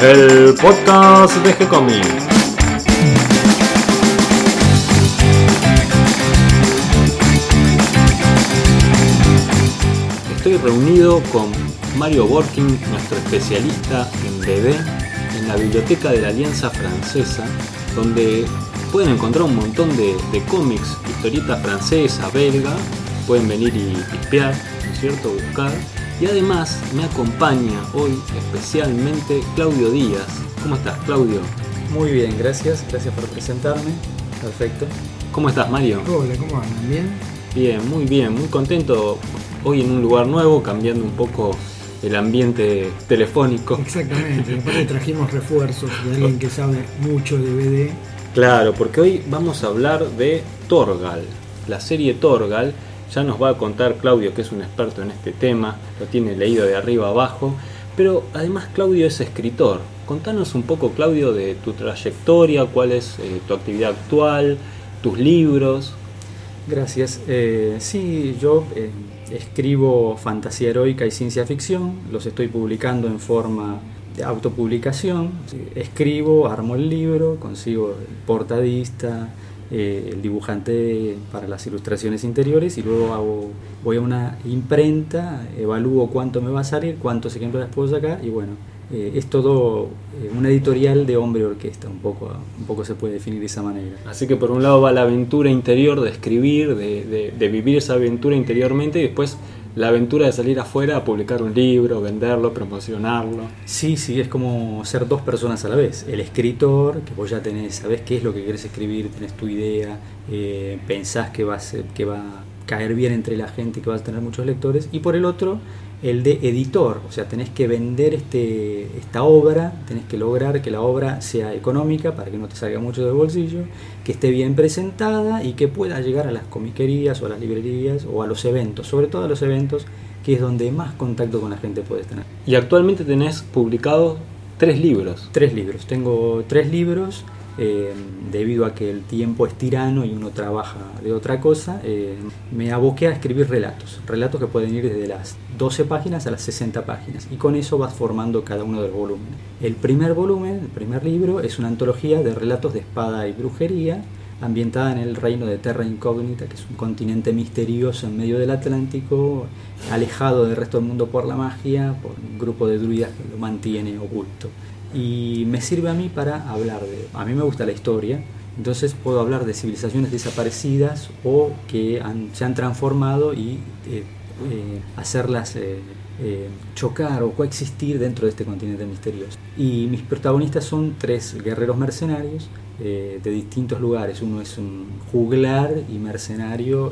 el podcast de G-Comics. Estoy reunido con Mario Borkin, nuestro especialista en BD, en la biblioteca de la Alianza Francesa, donde pueden encontrar un montón de, de cómics, historietas francesa, belga, pueden venir y pispear, ¿no es cierto?, buscar. Y además me acompaña hoy especialmente Claudio Díaz. ¿Cómo estás, Claudio? Muy bien, gracias. Gracias por presentarme. Perfecto. ¿Cómo estás, Mario? Hola, ¿cómo andan? ¿Bien? Bien, muy bien, muy contento. Hoy en un lugar nuevo, cambiando un poco el ambiente telefónico. Exactamente. Aparte trajimos refuerzos de alguien que sabe mucho de BD. Claro, porque hoy vamos a hablar de Torgal, la serie Torgal. Ya nos va a contar Claudio, que es un experto en este tema, lo tiene leído de arriba abajo. Pero además Claudio es escritor. Contanos un poco, Claudio, de tu trayectoria, cuál es eh, tu actividad actual, tus libros. Gracias. Eh, sí, yo eh, escribo fantasía heroica y ciencia ficción. Los estoy publicando en forma de autopublicación. Escribo, armo el libro, consigo el portadista, eh, el dibujante para las ilustraciones interiores y luego hago, voy a una imprenta, evalúo cuánto me va a salir, cuántos ejemplares puedo sacar y bueno, eh, es todo eh, una editorial de hombre orquesta, un poco, un poco se puede definir de esa manera. Así que por un lado va la aventura interior de escribir, de, de, de vivir esa aventura interiormente y después la aventura de salir afuera a publicar un libro, venderlo, promocionarlo. Sí, sí, es como ser dos personas a la vez. El escritor, que vos ya tenés, sabés qué es lo que querés escribir, tenés tu idea, eh, pensás que va, a ser, que va caer bien entre la gente, que vas a tener muchos lectores. Y por el otro, el de editor, o sea, tenés que vender este, esta obra, tenés que lograr que la obra sea económica para que no te salga mucho del bolsillo, que esté bien presentada y que pueda llegar a las comiquerías o a las librerías o a los eventos, sobre todo a los eventos, que es donde más contacto con la gente puedes tener. Y actualmente tenés publicado tres libros. Tres libros, tengo tres libros. Eh, debido a que el tiempo es tirano y uno trabaja de otra cosa, eh, me aboqué a escribir relatos, relatos que pueden ir desde las 12 páginas a las 60 páginas, y con eso vas formando cada uno de los volúmenes. El primer volumen, el primer libro, es una antología de relatos de espada y brujería, ambientada en el reino de Terra Incógnita, que es un continente misterioso en medio del Atlántico, alejado del resto del mundo por la magia, por un grupo de druidas que lo mantiene oculto y me sirve a mí para hablar de... A mí me gusta la historia, entonces puedo hablar de civilizaciones desaparecidas o que han, se han transformado y eh, eh, hacerlas eh, chocar o coexistir dentro de este continente misterioso. Y mis protagonistas son tres guerreros mercenarios de distintos lugares. Uno es un juglar y mercenario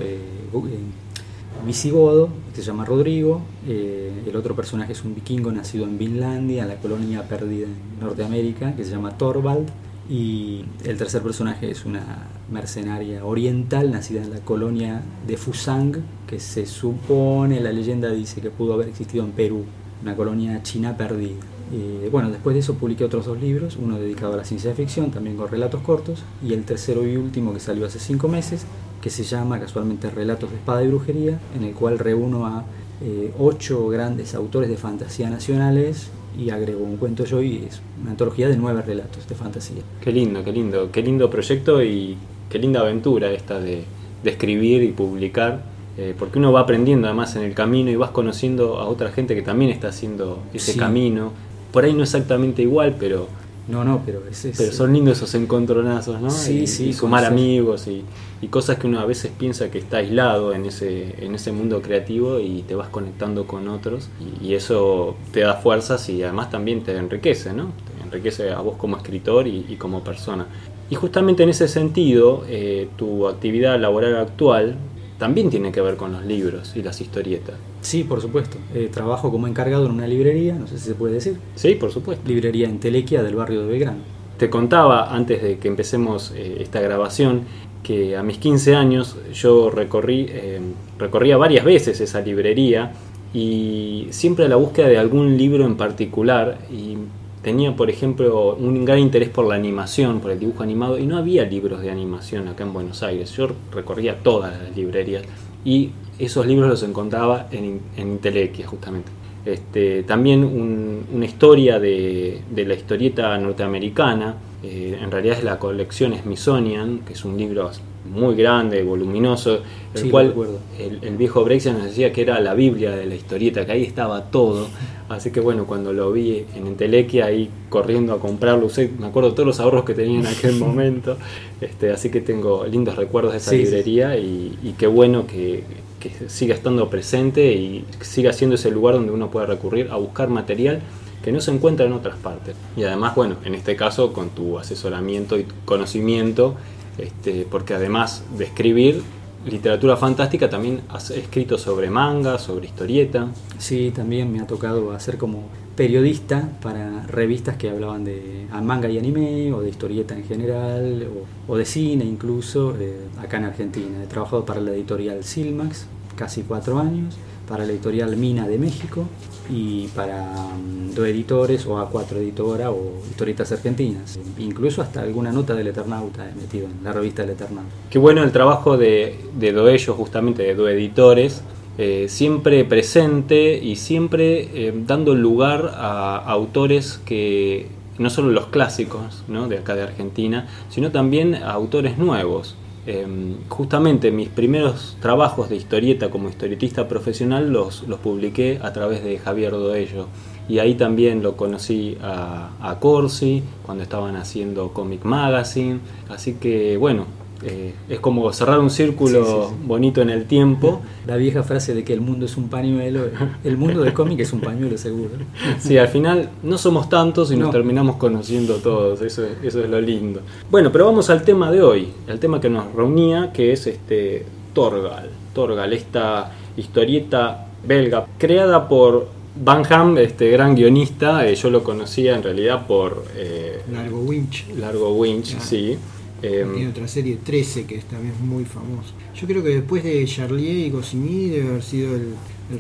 visigodo, que se llama Rodrigo, eh, el otro personaje es un vikingo nacido en Vinlandia, en la colonia perdida en Norteamérica, que se llama Thorvald, y el tercer personaje es una mercenaria oriental nacida en la colonia de Fusang, que se supone, la leyenda dice que pudo haber existido en Perú, una colonia china perdida. Eh, bueno, después de eso publiqué otros dos libros, uno dedicado a la ciencia ficción, también con relatos cortos, y el tercero y último que salió hace cinco meses, que se llama casualmente Relatos de Espada y Brujería, en el cual reúno a eh, ocho grandes autores de fantasía nacionales y agrego un cuento yo y es una antología de nueve relatos de fantasía. Qué lindo, qué lindo, qué lindo proyecto y qué linda aventura esta de, de escribir y publicar, eh, porque uno va aprendiendo además en el camino y vas conociendo a otra gente que también está haciendo ese Sí. camino. Por ahí no exactamente igual, pero, No, no, pero es, es- pero son lindos esos encontronazos, ¿no? Sí, y, sí, y sumar amigos y, y cosas que uno a veces piensa que está aislado en ese, en ese mundo creativo y te vas conectando con otros y, y eso te da fuerzas y además también te enriquece, ¿no? Te enriquece a vos como escritor y, y como persona. Y justamente en ese sentido, eh, tu actividad laboral actual también tiene que ver con los libros y las historietas. Sí, por supuesto. Eh, trabajo como encargado en una librería, no sé si se puede decir, Sí, por supuesto. librería en Telequia del barrio de Belgrano. Te contaba antes de que empecemos eh, esta grabación que a mis 15 años yo recorrí, eh, recorría varias veces esa librería y siempre a la búsqueda de algún libro en particular y tenía por ejemplo un gran interés por la animación, por el dibujo animado y no había libros de animación acá en Buenos Aires. Yo recorría todas las librerías y esos libros los encontraba en, en Intelequia justamente. Este, también una historia de, la historieta norteamericana, eh, en realidad es la colección Smithsonian, que es un libro muy grande, voluminoso, el cual el, viejo Brexit nos decía que era la Biblia de la historieta, que ahí estaba todo. Así que bueno, cuando lo vi en Entelequia ahí corriendo a comprarlo, me acuerdo todos los ahorros que tenía en aquel momento. Este, así que tengo lindos recuerdos de esa librería Y, qué bueno que, que siga estando presente y siga siendo ese lugar donde uno puede recurrir a buscar material que no se encuentra en otras partes. Y además, bueno, en este caso con tu asesoramiento y conocimiento, este, porque además de escribir literatura fantástica, también has escrito sobre manga, sobre historieta. Sí, también me ha tocado hacer como periodista para revistas que hablaban de manga y anime, o de historieta en general, o, de cine incluso, eh, acá en Argentina. He trabajado para la editorial Silmax, casi cuatro años, para la editorial Mina de México y para um, dos editores o A4 Editora o historietas argentinas. Incluso hasta alguna nota del Eternauta he metido en la revista del Eternauta. Qué bueno el trabajo de, de Doello, justamente de dos editores, eh, siempre presente y siempre eh, dando lugar a autores que no solo los clásicos ¿no? de acá de Argentina, sino también a autores nuevos. Em, justamente mis primeros trabajos de historieta como historietista profesional los, los publiqué a través de Javier Doello. Y ahí también lo conocí a, a Corsi cuando estaban haciendo Comic Magazine. Así que bueno, eh, es como cerrar un círculo bonito en el tiempo. La vieja frase de que el mundo es un pañuelo, el mundo del cómic es un pañuelo seguro. Sí, al final no somos tantos y nos terminamos conociendo todos, eso es, eso es lo lindo. Bueno, pero vamos al tema de hoy, el tema que nos reunía, que es este Torgal. Torgal, esta historieta belga creada por Van Ham, este gran guionista, eh, yo lo conocía en realidad por... Eh, Largo Winch. Largo Winch, sí. Em, Tiene otra serie, 13, que es también muy famosa. Yo creo que después de Charlier y Goscinny debe haber sido el,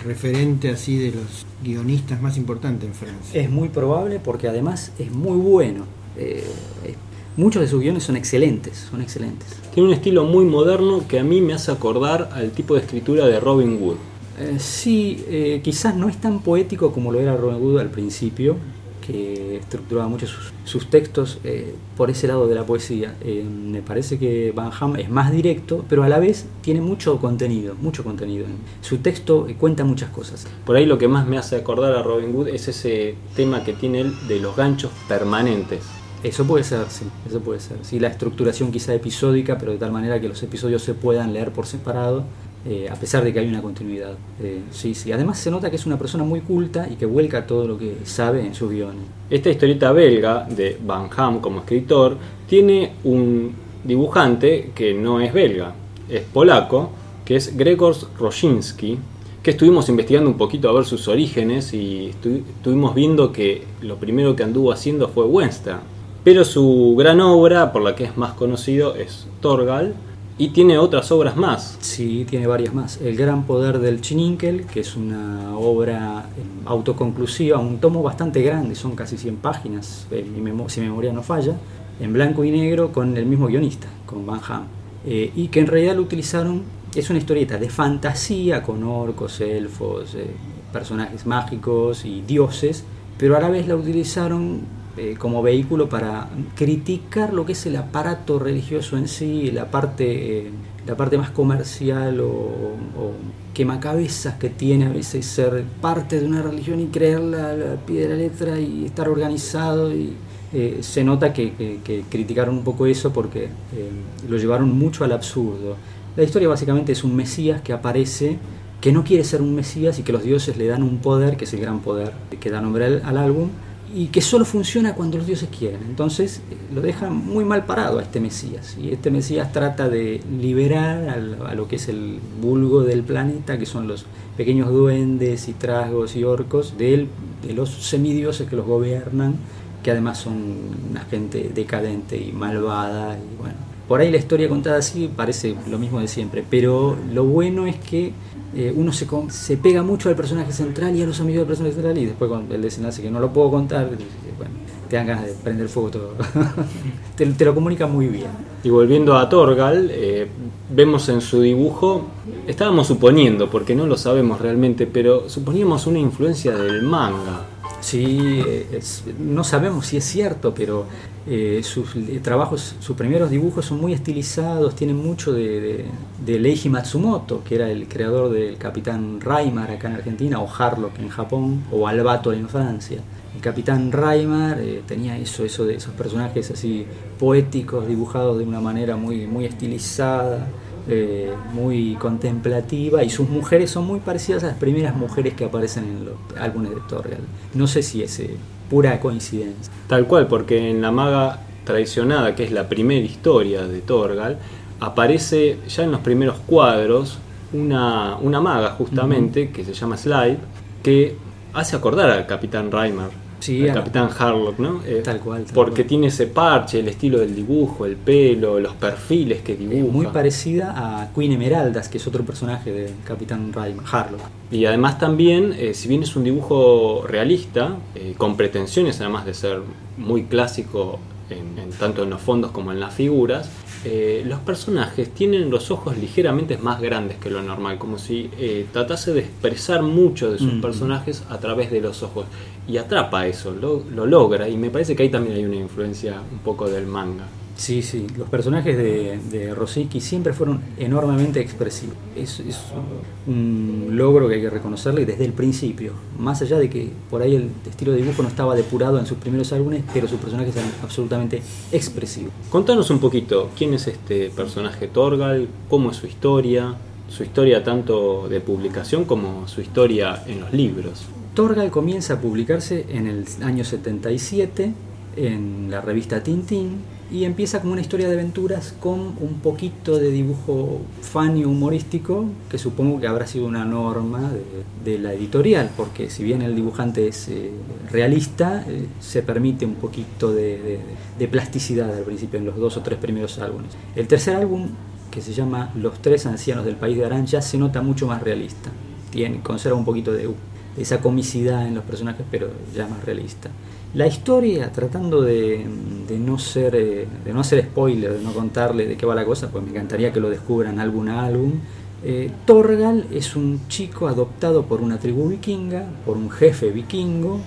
referente así de los guionistas más importantes en Francia. Es muy probable porque además es muy bueno. Eh, muchos de sus guiones son excelentes, son excelentes. Tiene un estilo muy moderno que a mí me hace acordar al tipo de escritura de Robin Wood. Eh, sí, eh, quizás no es tan poético como lo era Robin Wood al principio, que estructuraba mucho sus, textos eh, por ese lado de la poesía. Eh, me parece que Van Ham es más directo, pero a la vez tiene mucho contenido, mucho contenido. Su texto cuenta muchas cosas. Por ahí lo que más me hace acordar a Robin Hood es ese tema que tiene él de los ganchos permanentes. Eso puede ser, sí, eso puede ser. Sí, la estructuración quizá episódica, pero de tal manera que los episodios se puedan leer por separado eh, a pesar de que hay una continuidad. Eh, sí, sí. Además se nota que es una persona muy culta y que vuelca todo lo que sabe en sus guiones. Esta historieta belga de Van Ham como escritor tiene un dibujante que no es belga, es polaco, que es Gregor Rosinski, que estuvimos investigando un poquito a ver sus orígenes y estuvimos viendo que lo primero que anduvo haciendo fue Western. Pero su gran obra, por la que es más conocido, es Torgal, y tiene otras obras más. Sí, tiene varias más. El Gran Poder del Chininkel, que es una obra em, autoconclusiva, un tomo bastante grande, son casi 100 páginas, si mi memoria no falla, en blanco y negro con el mismo guionista, con Van Ham. Eh, y que en realidad lo utilizaron, es una historieta de fantasía con orcos, elfos, eh, personajes mágicos y dioses, pero a la vez la utilizaron eh, como vehículo para criticar lo que es el aparato religioso en sí, la parte, eh, la parte más comercial o, o, quemacabezas que tiene a veces ser parte de una religión y creerla al pie de la letra y estar organizado y eh, se nota que, criticaron un poco eso porque lo llevaron mucho al absurdo. La historia básicamente es un Mesías que aparece que no quiere ser un Mesías y que los dioses le dan un poder, que es el gran poder que da nombre al álbum, y que solo funciona cuando los dioses quieren. Entonces eh, lo deja muy mal parado a este Mesías. Y este Mesías trata de liberar a lo que es el vulgo del planeta, que son los pequeños duendes y trasgos y orcos, de, de los semidioses que los gobiernan, que además son una gente decadente y malvada. Y bueno, por ahí la historia contada así parece lo mismo de siempre, pero lo bueno es que eh, uno se, se pega mucho al personaje central y a los amigos del personaje central y después con el desenlace que no lo puedo contar, bueno, te dan ganas de prender fuego todo. te, te lo comunica muy bien. Y volviendo a Torgal, eh, vemos en su dibujo, estábamos suponiendo, porque no lo sabemos realmente, pero suponíamos una influencia del manga. Sí, es- no sabemos si es cierto, pero eh, sus eh, trabajos, sus primeros dibujos son muy estilizados, tienen mucho de, de, Leiji Matsumoto, que era el creador del Capitán Raimar acá en Argentina, o Harlock en Japón, o Albator en Francia. El Capitán Raimar eh, tenía eso, eso de esos personajes así poéticos, dibujados de una manera muy, muy estilizada, eh, muy contemplativa y sus mujeres son muy parecidas a las primeras mujeres que aparecen en los álbumes de Torgal. No sé si es eh, pura coincidencia. Tal cual, porque en la maga traicionada, que es la primera historia de Torgal, aparece ya en los primeros cuadros una, una maga justamente, que se llama Slide, que hace acordar al Capitán Reimer, Sí, a- Capitán Harlock, ¿no? Eh, Tal cual, tal porque cual. tiene ese parche, el estilo del dibujo, el pelo, los perfiles que dibuja. Muy parecida a Queen Emeraldas, que es otro personaje de Capitán Raimar, Harlock. Y además también, eh, si bien es un dibujo realista, eh, con pretensiones además de ser muy clásico en, en tanto en los fondos como en las figuras, eh, los personajes tienen los ojos ligeramente más grandes que lo normal, como si eh, tratase de expresar mucho de sus Mm. personajes a través de los ojos. Y atrapa eso, lo, lo logra, y me parece que ahí también hay una influencia un poco del manga. Sí, sí, los personajes de, de Rosicky siempre fueron enormemente expresivos. Es, es un logro que hay que reconocerle desde el principio. Más allá de que por ahí el estilo de dibujo no estaba depurado en sus primeros álbumes, pero sus personajes eran absolutamente expresivos. Contanos un poquito, ¿quién es este personaje Torgal? ¿Cómo es su historia? Su historia tanto de publicación como su historia en los libros. Torgal comienza a publicarse en el año 77 en la revista Tintín y empieza como una historia de aventuras con un poquito de dibujo funny humorístico que supongo que habrá sido una norma de, de la editorial porque si bien el dibujante es eh, realista eh, se permite un poquito de, de- de plasticidad al principio en los dos o tres primeros álbumes. El tercer álbum que se llama Los tres ancianos del país de Aran ya se nota mucho más realista. Tiene, conserva un poquito de esa comicidad en los personajes, pero ya más realista. La historia, tratando de, no ser eh, de no hacer spoiler, de no contarle de qué va la cosa, pues me encantaría que lo descubran álbum a álbum. Eh, Torgal es un chico adoptado por una tribu vikinga, por un jefe vikingo,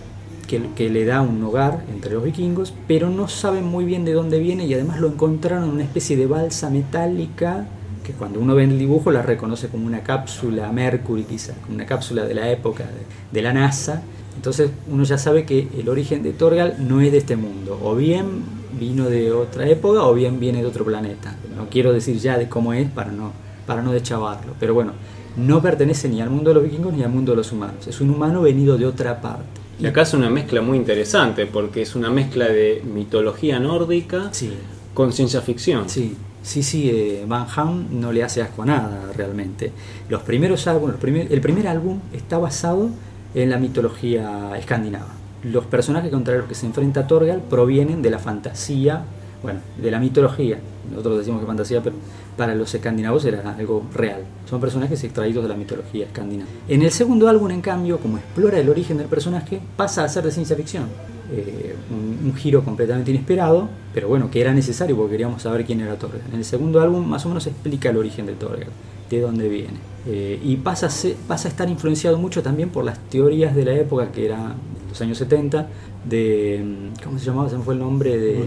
que, le da un hogar entre los vikingos, pero no saben muy bien de dónde viene y además lo encontraron en una especie de balsa metálica que cuando uno ve el dibujo la reconoce como una cápsula Mercury quizá, como una cápsula de la época de la NASA. Entonces uno ya sabe que el origen de Torgal no es de este mundo, o bien vino de otra época o bien viene de otro planeta. No quiero decir ya de cómo es para no, para no deschavarlo, pero bueno, no pertenece ni al mundo de los vikingos ni al mundo de los humanos, es un humano venido de otra parte. Y acá es una mezcla muy interesante porque es una mezcla de mitología nórdica Sí, con ciencia ficción. Sí, sí, sí, eh, Van Ham no le hace asco a nada realmente. Los primeros álbumes, los primer- el primer álbum está basado en la mitología escandinava. Los personajes contra los que se enfrenta Torgal provienen de la fantasía, bueno, de la mitología. Nosotros decimos que fantasía, pero para los escandinavos era algo real. Son personajes extraídos de la mitología escandinava. En el segundo álbum, en cambio, como explora el origen del personaje, pasa a ser de ciencia ficción. Eh, un, un giro completamente inesperado, pero bueno, que era necesario porque queríamos saber quién era Torgal. En el segundo álbum más o menos explica el origen de Torgal, de dónde viene. Eh, y pasa a, ser- pasa a estar influenciado mucho también por las teorías de la época, que era los años 70, de... mm, ¿Cómo se llamaba? Se me fue el nombre de...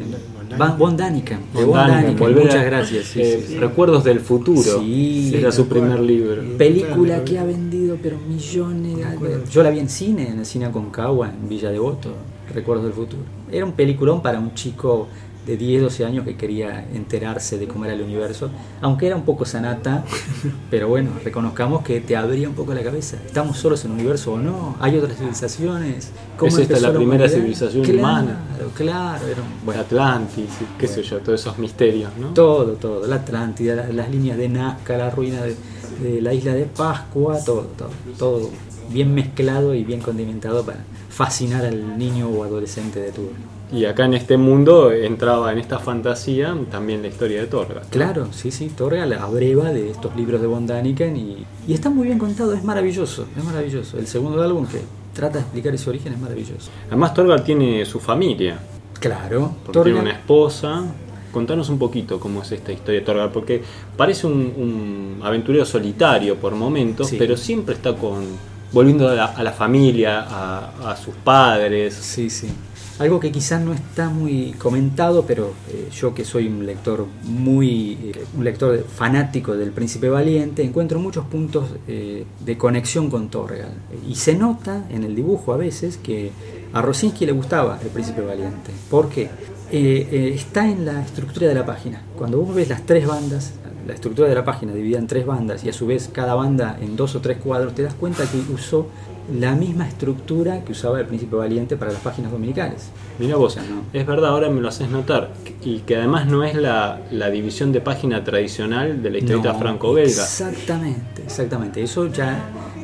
Von- Daniken. De Von Daniken, Muchas gracias. sí, eh, sí, sí. Recuerdos del futuro. Sí, era su primer libro. Película que ha vendido pero millones de. Yo la vi en cine, en el cine Aconcagua, en Villa Devoto, Recuerdos del Futuro. Era un peliculón para un chico de 10, 12 años que quería enterarse de cómo era el universo, aunque era un poco sanata, pero bueno, reconozcamos que te abría un poco la cabeza. ¿Estamos solos en el universo o no? ¿Hay otras civilizaciones? ¿Es esta la primera humanidad? civilización claro, humana? Claro, era un- bueno, Atlantis, qué sé yo, todos esos misterios, ¿no? todo, todo, la Atlántida, la- las líneas de Nazca, la ruina de, de la isla de Pascua, todo, todo, todo bien mezclado y bien condimentado para fascinar al niño o adolescente de turno. Y acá en este mundo entraba en esta fantasía también la historia de Torgal. Claro, sí, sí, Torga la abreva de estos libros de Von Daniken y, y está muy bien contado, es maravilloso, es maravilloso. El segundo álbum que trata de explicar ese origen es maravilloso. Además Torgal tiene su familia. Claro, porque Torgal- tiene una esposa. Contanos un poquito cómo es esta historia de Torgal, porque parece un, un aventurero solitario por momentos, Sí. pero siempre está con volviendo a la, a la familia, a, sus padres. Sí, sí. Algo que quizás no está muy comentado, pero eh, yo que soy un lector muy, eh, un lector fanático del Príncipe Valiente, encuentro muchos puntos eh, de conexión con Torgal. Y se nota en el dibujo a veces que a Rosinski le gustaba el Príncipe Valiente. ¿Por qué? Está en la estructura de la página. Cuando vos ves las tres bandas, la estructura de la página dividida en tres bandas y a su vez cada banda en dos o tres cuadros, te das cuenta que usó la misma estructura que usaba el Príncipe Valiente para las páginas dominicales. Mira vos, O sea, no. es verdad, ahora me lo haces notar, y que además no es la, la división de página tradicional de la historieta No, franco-belga. Exactamente, exactamente. Eso ya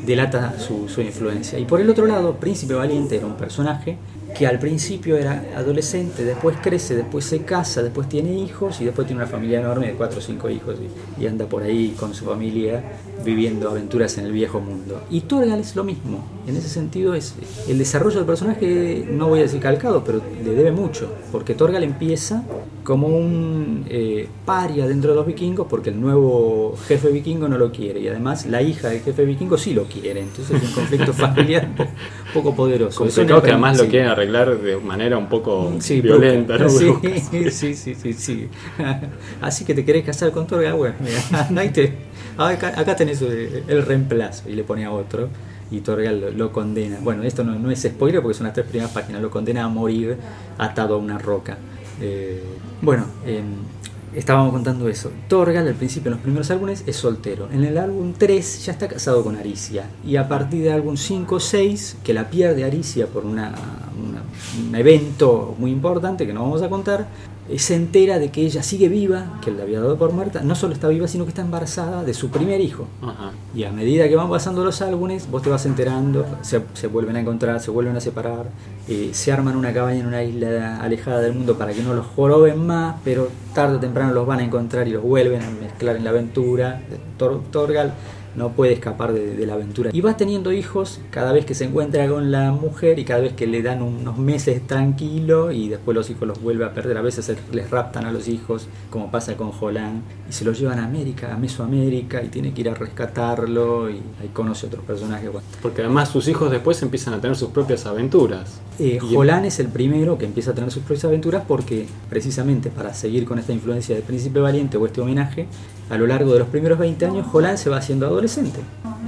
delata su, su influencia. Y por el otro lado, Príncipe Valiente era un personaje que al principio era adolescente, después crece, después se casa, después tiene hijos y después tiene una familia enorme de cuatro o cinco hijos y, y anda por ahí con su familia viviendo aventuras en el viejo mundo. Y Torgal es lo mismo. En ese sentido es el desarrollo del personaje, no voy a decir calcado, pero le debe mucho, porque Torgal empieza como un eh, paria dentro de los vikingos porque el nuevo jefe vikingo no lo quiere y además la hija del jefe vikingo sí lo quiere, entonces es un conflicto familiar un poco poderoso. Complicado que además lo quieren arreglar de manera un poco Sí, violenta, bruca. ¿no? Sí, Bruca. sí, sí, sí, sí. Así que te querés casar con Torgal, bueno, mira, anda y te- acá, acá tenés el, el reemplazo y le pone a otro y Torgal lo, lo condena. Bueno, esto no, no es spoiler porque son las tres primeras páginas, lo condena a morir atado a una roca. Eh, bueno, eh, estábamos contando eso. Torgal al principio en los primeros álbumes es soltero. En el álbum 3 ya está casado con Aricia. Y a partir del álbum 5 o 6, que la pierde Aricia por una, un evento muy importante que no vamos a contar, se entera de que ella sigue viva, que él la había dado por muerta. No solo está viva, sino que está embarazada de su primer hijo. Ajá. Y a medida que van pasando los álbumes, vos te vas enterando, se, se vuelven a encontrar, se vuelven a separar, eh, se arman una cabaña en una isla alejada del mundo para que no los joroben más, pero tarde o temprano los van a encontrar y los vuelven a mezclar en la aventura. Tor- Torgal no puede escapar de, de la aventura. Y va teniendo hijos cada vez que se encuentra con la mujer y cada vez que le dan unos meses tranquilo y después los hijos los vuelve a perder. A veces les raptan a los hijos, como pasa con Jolán, y se los llevan a América, a Mesoamérica, y tiene que ir a rescatarlo y ahí conoce otros personajes. Porque además sus hijos después empiezan a tener sus propias aventuras. eh, es el primero que empieza a tener sus propias aventuras porque precisamente para seguir con esta influencia del príncipe valiente o este homenaje, a lo largo de los primeros 20 años Jolán se va haciendo adolescente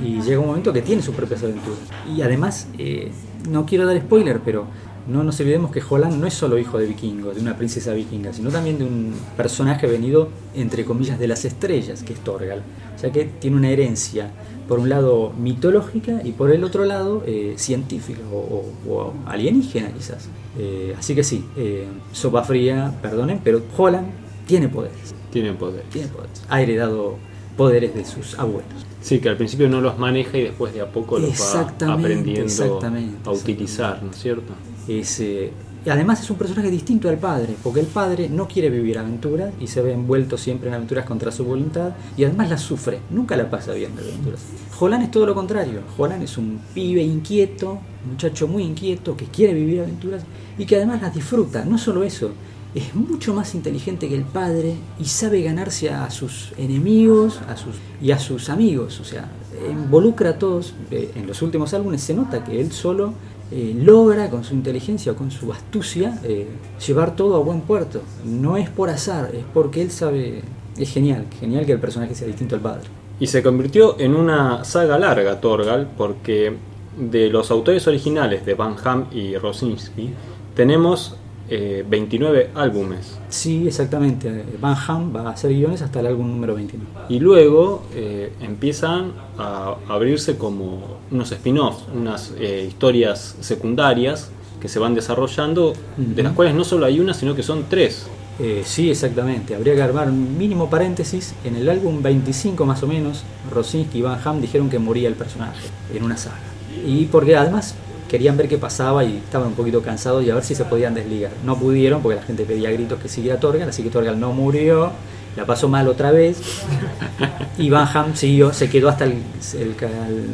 y llega un momento que tiene sus propias aventuras. Y además, eh, no quiero dar spoiler, pero no nos olvidemos que Jolán no es solo hijo de vikingo, de una princesa vikinga, sino también de un personaje venido, entre comillas, de las estrellas, que es Torgal. O sea que tiene una herencia, por un lado mitológica y por el otro lado eh, científica o, o- o alienígena quizás. Eh, así que sí, eh, sopa fría, perdonen, pero Holland tiene poderes, Tienen poder. tiene poderes. Ha heredado poderes de sus abuelos. Sí, que al principio no los maneja y después de a poco los va aprendiendo exactamente, a utilizar, ¿no es cierto? Es, eh, y además es un personaje distinto al padre, porque el padre no quiere vivir aventuras y se ve envuelto siempre en aventuras contra su voluntad y además las sufre, nunca la pasa bien de aventuras. Jolán es todo lo contrario, Jolán es un pibe inquieto, un muchacho muy inquieto que quiere vivir aventuras y que además las disfruta, no solo eso, es mucho más inteligente que el padre y sabe ganarse a sus enemigos a sus, y a sus amigos. O sea, involucra a todos. Eh, En los últimos álbumes se nota que él solo eh, logra con su inteligencia o con su astucia eh, llevar todo a buen puerto. No es por azar, es porque él sabe. Es genial, genial que el personaje sea distinto al padre. Y se convirtió en una saga larga, Torgal, porque de los autores originales de Van Ham y Rosinski tenemos eh, 29 álbumes. Sí, exactamente. Van Ham va a hacer guiones hasta el álbum número 29. Y luego eh, empiezan a abrirse como unos spin-offs, unas eh, historias secundarias que se van desarrollando, de las cuales no solo hay una, sino que son tres. Eh, sí, exactamente. Habría que armar un mínimo paréntesis. En el álbum 25 más o menos, Rosinski y Van Ham dijeron que moría el personaje en una saga. Y porque además querían ver qué pasaba y estaban un poquito cansados y a ver si se podían desligar. No pudieron porque la gente pedía gritos que siguiera Torgal, así que Torgal no murió, la pasó mal otra vez. Y Van Ham siguió, se quedó hasta el,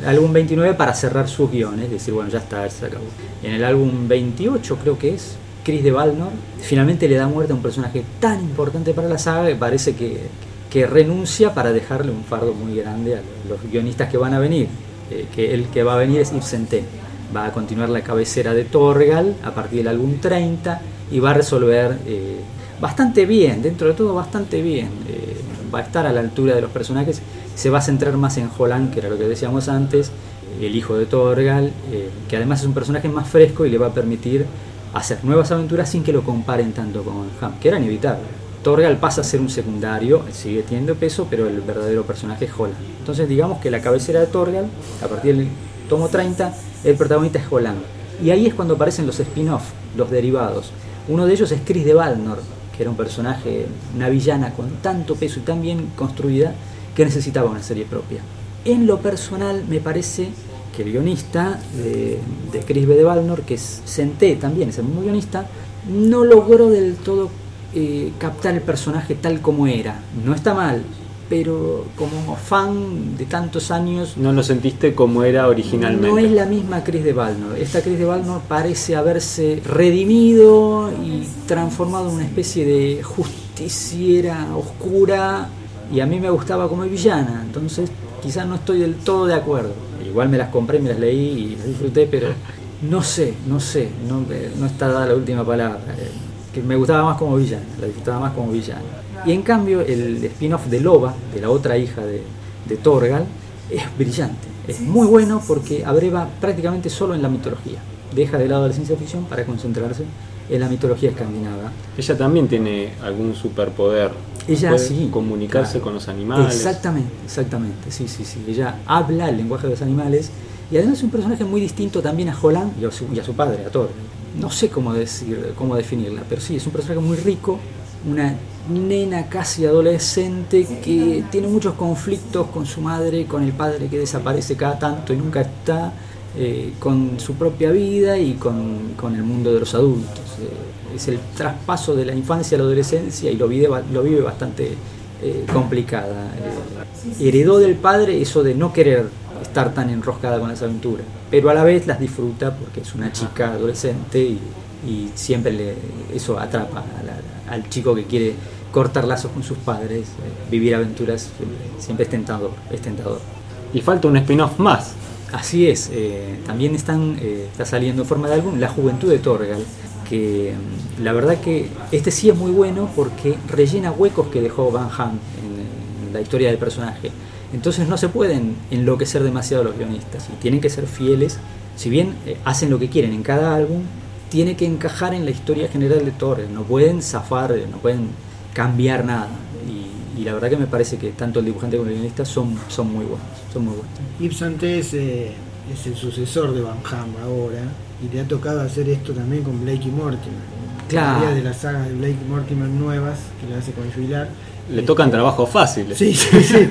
álbum 29 para cerrar sus guiones, decir, bueno, ya está, se acabó. En el álbum 28 creo que es, Chris de Valnor finalmente le da muerte a un personaje tan importante para la saga que parece que, que renuncia para dejarle un fardo muy grande a los guionistas que van a venir. Eh, que el que va a venir es Ibsen T. Va a continuar la cabecera de Torgal a partir del álbum 30 y va a resolver eh, bastante bien, dentro de todo bastante bien. Eh, va a estar a la altura de los personajes. Se va a centrar más en Holland, que era lo que decíamos antes, el hijo de Torgal, que además es un personaje más fresco y le va a permitir hacer nuevas aventuras sin que lo comparen tanto con Ham, que era inevitable. Torgal pasa a ser un secundario, sigue teniendo peso, pero el verdadero personaje es Holland. Entonces digamos que la cabecera de Torgal, a partir del tomo 30, el protagonista es Holland. Y ahí es cuando aparecen los spin-off, los derivados. Uno de ellos es Chris de Valnor, que era un personaje, una villana con tanto peso y tan bien construida que necesitaba una serie propia. En lo personal me parece que el guionista de, Chris B. de Valnor, que es Senté también, es mismo guionista, no logró del todo eh, captar el personaje tal como era. No está mal, pero como fan de tantos años... No lo sentiste como era originalmente. No es la misma Chris de Valnor. Esta Chris de Valnor parece haberse redimido y transformado en una especie de justiciera oscura y a mí me gustaba como villana, entonces quizás no estoy del todo de acuerdo igual me las compré, me las leí y las disfruté, pero no sé, no sé, no, no está dada la última palabra. Que me gustaba más como villana, la disfrutaba más como villana. Y en cambio, el spin-off de Loba, de la otra hija de, de Torgal, es brillante. Es muy bueno porque abreva prácticamente solo en la mitología. Deja de lado la ciencia ficción para concentrarse en la mitología escandinava. Ella también tiene algún superpoder. Ella sí. Comunicarse con los animales. Exactamente, exactamente. Sí, sí, sí. Ella habla el lenguaje de los animales y además es un personaje muy distinto también a Holland y a su, padre, a Thor. No sé cómo, decir, cómo definirla, pero sí, es un personaje muy rico, una nena casi adolescente que tiene muchos conflictos con su madre, con el padre que desaparece cada tanto y nunca está eh, con su propia vida y con, el mundo de los adultos. Eh, es el traspaso de la infancia a la adolescencia y lo vive, lo vive bastante eh, complicada. heredó del padre eso de no querer estar tan enroscada con las aventuras, pero a la vez las disfruta porque es una chica adolescente y, siempre le, eso atrapa al chico que quiere cortar lazos con sus padres, vivir aventuras, siempre es tentador, es tentador. Y falta un spin-off más. Así es, eh, también están, eh, está saliendo en forma de álbum La Juventud de Torgal, que mm, la verdad que este sí es muy bueno porque rellena huecos que dejó Van Ham en, la historia del personaje. Entonces no se pueden enloquecer demasiado los guionistas y tienen que ser fieles, si bien eh, hacen lo que quieren en cada álbum, tiene que encajar en la historia general de Torgal, no pueden zafar, no pueden cambiar nada y la verdad que me parece que tanto el dibujante como el guionista son, son muy buenos. Son muy buenos. Es, eh, es el sucesor de Van Ham ahora y le ha tocado hacer esto también con Blake y Mortimer. Claro. de las sagas de Blake y Mortimer nuevas que le hace con Jubilar. Le tocan trabajos fáciles. Sí, sí, sí.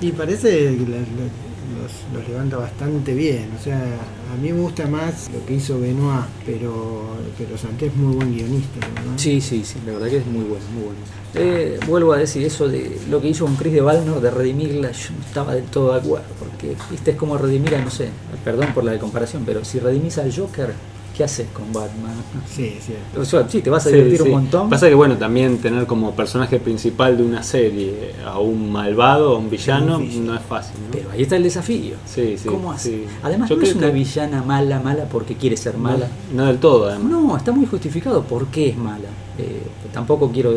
y parece que los, levanta bastante bien. O sea, a mí me gusta más lo que hizo Benoit, pero, pero Santé es muy buen guionista. Sí, sí, sí, la verdad que es muy bueno, muy bueno. Eh, vuelvo a decir eso de lo que hizo con Chris de Valnor de redimirla, yo no estaba del todo de acuerdo, porque viste es como redimir a, no sé, perdón por la de comparación, pero si redimís al Joker, ¿qué haces con Batman? Sí, sí. sí, te vas a divertir un montón. Pasa que bueno, también tener como personaje principal de una serie a un malvado, a un villano, no es fácil. Pero ahí está el desafío. Sí, sí. ¿Cómo hace? Además, no es una villana mala, mala porque quiere ser mala. No, del todo, además. No, está muy justificado por qué es mala. Eh, tampoco quiero,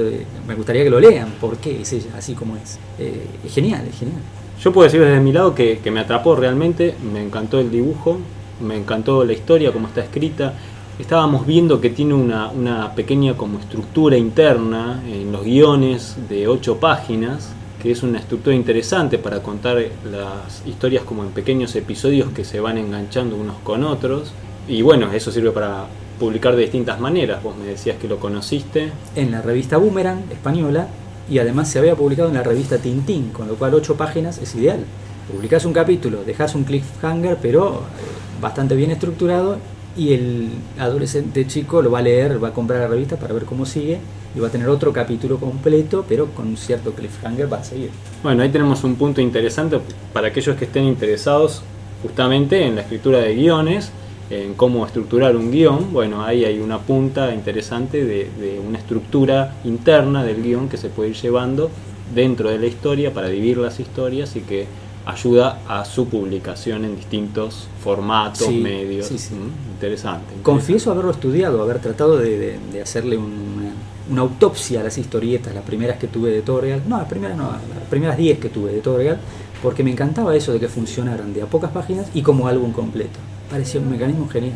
me gustaría que lo lean, por qué es ella así como es. Eh, es genial, es genial. Yo puedo decir desde mi lado que, que me atrapó realmente, me encantó el dibujo, me encantó la historia, cómo está escrita. Estábamos viendo que tiene una, pequeña como estructura interna en los guiones de ocho páginas, que es una estructura interesante para contar las historias como en pequeños episodios que se van enganchando unos con otros. Y bueno, eso sirve para publicar de distintas maneras. Vos me decías que lo conociste. En la revista Boomerang española y además se había publicado en la revista Tintín, con lo cual ocho páginas es ideal. Publicás un capítulo, dejas un cliffhanger, pero eh, bastante bien estructurado y el adolescente chico lo va a leer, va a comprar la revista para ver cómo sigue y va a tener otro capítulo completo, pero con un cierto cliffhanger va a seguir. Bueno, ahí tenemos un punto interesante para aquellos que estén interesados justamente en la escritura de guiones en cómo estructurar un guion, bueno, ahí hay una punta interesante de, una estructura interna del guion que se puede ir llevando dentro de la historia para dividir las historias y que ayuda a su publicación en distintos formatos, Sí, medios. sí, sí. Mm, Interesante. Confieso haberlo estudiado, haber tratado de, de- de hacerle una, una autopsia a las historietas, las primeras que tuve de Torreal, no, las primeras no, las primeras 10 que tuve de Torreal, porque me encantaba eso de que funcionaran de a pocas páginas y como álbum completo. Parecía un mecanismo genial.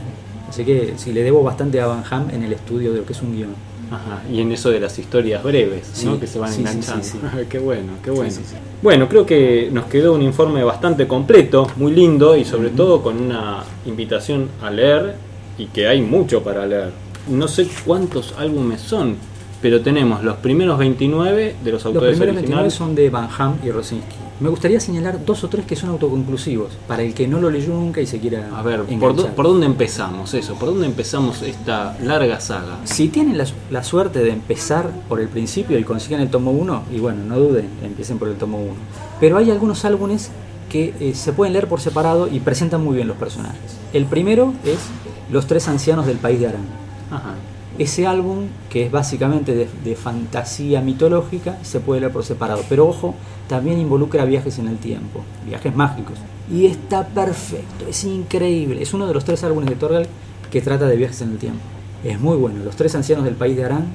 Así que sí, le debo bastante a Van Ham en el estudio de lo que es un guion. Ajá, y en eso de las historias breves, Sí, ¿no? que se van sí, enganchando. sí, qué bueno, qué bueno. Bueno, creo que nos quedó un informe bastante completo, muy lindo y sobre todo con una invitación a leer y que hay mucho para leer. No sé cuántos álbumes son, pero tenemos los primeros 29 de los Los autores primeros 29 originales. son de Van Ham y Rosinski. Me gustaría señalar dos o tres que son autoconclusivos, para el que no lo leyó nunca y se quiera A ver, ¿por, ¿por dónde empezamos eso? ¿Por dónde empezamos esta larga saga? Si tienen la, la suerte de empezar por el principio y consiguen el tomo 1, y bueno, no duden, empiecen por el tomo 1. Pero hay algunos álbumes que eh, se pueden leer por separado y presentan muy bien los personajes. El primero es Los tres ancianos del país de Arán. Ajá. Ese álbum, que es básicamente de, de fantasía mitológica, se puede leer por separado. Pero ojo, también involucra viajes en el tiempo, viajes mágicos. Y está perfecto, es increíble. Es uno de los tres álbumes de Torgal que trata de viajes en el tiempo. Es muy bueno. Los tres ancianos del país de Arán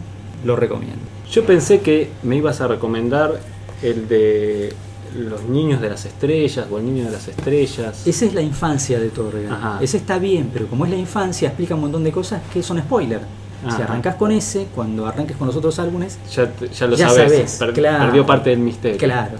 lo recomiendo. Yo pensé que me ibas a recomendar el de los niños de las estrellas o el niño de las estrellas. Esa es la infancia de. Ajá. Ese está bien, pero como es la infancia, explica un montón de cosas que son spoiler. Si arrancas con ese, cuando arranques con los otros álbumes, Ya, te- ya lo Ya sabes, sabes, per- claro. perdió parte del misterio. claro,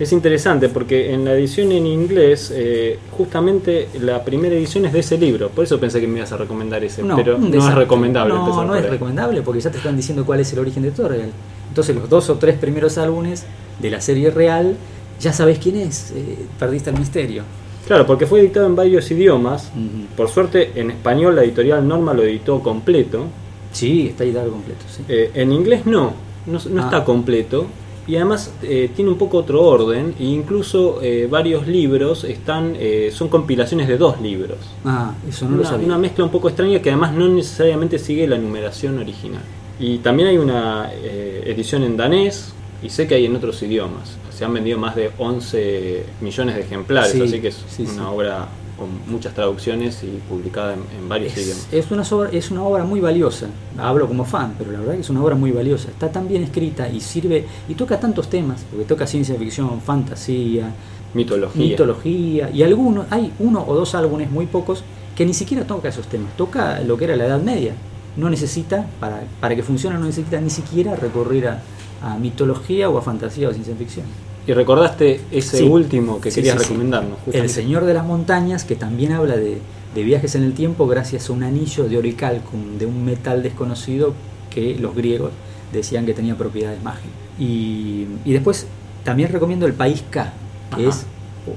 Es interesante porque en la edición en inglés, eh, justamente la primera edición es de ese libro, por eso pensé que me ibas a recomendar ese, pero no es recomendable No, empezar no es ahí. recomendable porque ya te están diciendo cuál es el origen de Torgal. Entonces los dos o tres primeros álbumes de la serie real, ya sabes quién es, eh, perdiste el misterio. Claro, porque fue editado en varios idiomas. Por suerte, en español la editorial Norma lo editó completo. Sí, está editado completo. Sí. Eh, en inglés no, no, no Ah. está completo. Y además eh, tiene un poco otro orden. E incluso eh, varios libros están eh, son compilaciones de dos libros. ah, eso no lo una, sabía. una mezcla un poco extraña que además no necesariamente sigue la numeración original. Y también hay una eh, edición en danés y sé que hay en otros idiomas. Se han vendido más de 11 millones de ejemplares, Sí, así que es sí, una obra con muchas traducciones y publicada en, en varios idiomas. Es, una obra, es una obra muy valiosa. Hablo como fan, pero la verdad que es una obra muy valiosa. Está tan bien escrita y sirve y toca tantos temas, porque toca ciencia ficción, fantasía, Mitología. mitología y algunos, hay uno o dos álbumes muy pocos que ni siquiera toca esos temas, toca lo que era la Edad Media. No necesita, para, para que funcione, no necesita ni siquiera recurrir a, a mitología o a fantasía o ciencia ficción. Y recordaste ese Sí. último que Sí, querías sí, recomendarnos. El. Señor de las Montañas, que también habla de, de viajes en el tiempo gracias a un anillo de oricalcum, de un metal desconocido que los griegos decían que tenía propiedades mágicas. Y, y después también recomiendo El País K, que Ajá. es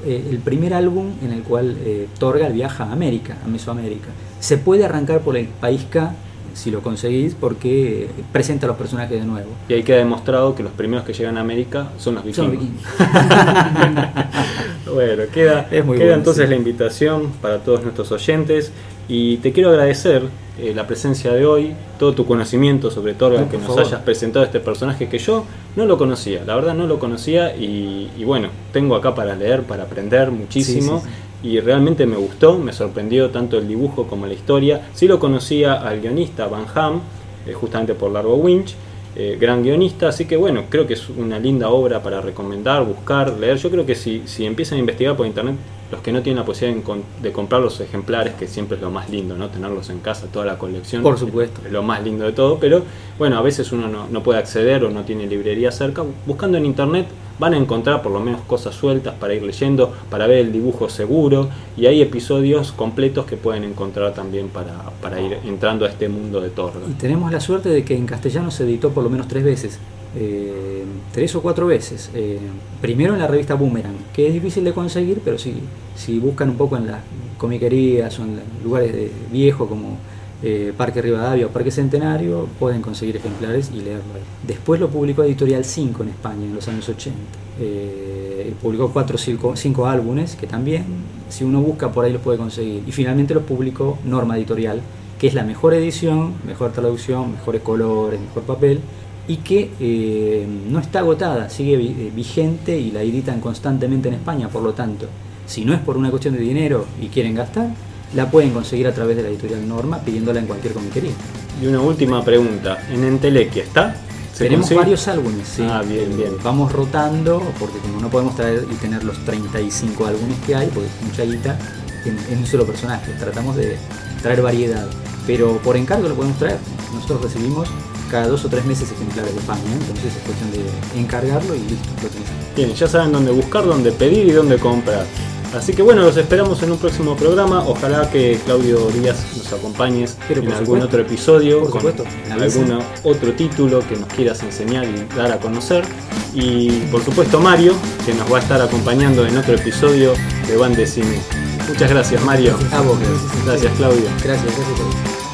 eh, el primer álbum en el cual eh, Torgal viaja a América, a Mesoamérica. Se puede arrancar por El País K si lo conseguís porque presenta a los personajes de nuevo. Y ahí queda demostrado que los primeros que llegan a América son los vikingos. Son vikingos. Bueno, queda, Es muy queda bueno, entonces sí. la invitación para todos nuestros oyentes y te quiero agradecer eh, la presencia de hoy, todo tu conocimiento sobre Torgal, No, que nos favor. hayas presentado este personaje que yo no lo conocía, la verdad no lo conocía y, y bueno, tengo acá para leer, para aprender muchísimo. Sí, sí, Y realmente me gustó, me sorprendió tanto el dibujo como la historia. Sí lo conocía al guionista Van Ham, eh, justamente por Largo Winch, eh, gran guionista, así que bueno, creo que es una linda obra para recomendar, buscar, leer. Yo creo que si, si empiezan a investigar por internet, los que no tienen la posibilidad de, comprar los ejemplares, que siempre es lo más lindo, ¿no? Tenerlos en casa, toda la colección. Por supuesto. Es lo más lindo de todo, pero bueno, a veces uno no, no puede acceder o no tiene librería cerca. Buscando en internet van a encontrar por lo menos cosas sueltas para ir leyendo, para ver el dibujo seguro y hay episodios completos que pueden encontrar también para, para ir entrando a este mundo de Torga. Y tenemos la suerte de que en castellano se editó por lo menos tres veces. eh, tres o cuatro veces. Eh, primero en la revista Boomerang, que es difícil de conseguir, pero si, si buscan un poco en las comiquerías o en lugares de viejos como eh, Parque Rivadavia o Parque Centenario, pueden conseguir ejemplares y leerlo ahí. Después lo publicó Editorial 5 en España en los años 80. Eh, publicó cuatro o cinco, álbumes que también, si uno busca por ahí los puede conseguir. Y finalmente los publicó Norma Editorial, que es la mejor edición, mejor traducción, mejores colores, mejor papel y que eh, no está agotada, sigue vigente y la editan constantemente en España, por lo tanto, si no es por una cuestión de dinero y quieren gastar, la pueden conseguir a través de la editorial Norma pidiéndola en cualquier comiquería. Y una última pregunta, ¿en Entelequia está? Tenemos varios álbumes, sí. Ah, bien, bien. Vamos rotando, porque como no podemos traer y tener los 35 álbumes que hay, porque es mucha guita en, un solo personaje, tratamos de traer variedad. Pero por encargo lo podemos traer. Nosotros recibimos cada dos o tres meses ejemplares de España, entonces es cuestión de encargarlo y listo, lo tenés. Bien, ya saben dónde buscar, dónde pedir y dónde comprar. Así que bueno, los esperamos en un próximo programa. Ojalá que Claudio Díaz nos acompañes en algún otro episodio con algún otro título que nos quieras enseñar y dar a conocer. Y por supuesto Mario, que nos va a estar acompañando en otro episodio de Van de Cine. Muchas gracias Mario. Gracias a vos. Gracias, Claudio. Gracias, gracias.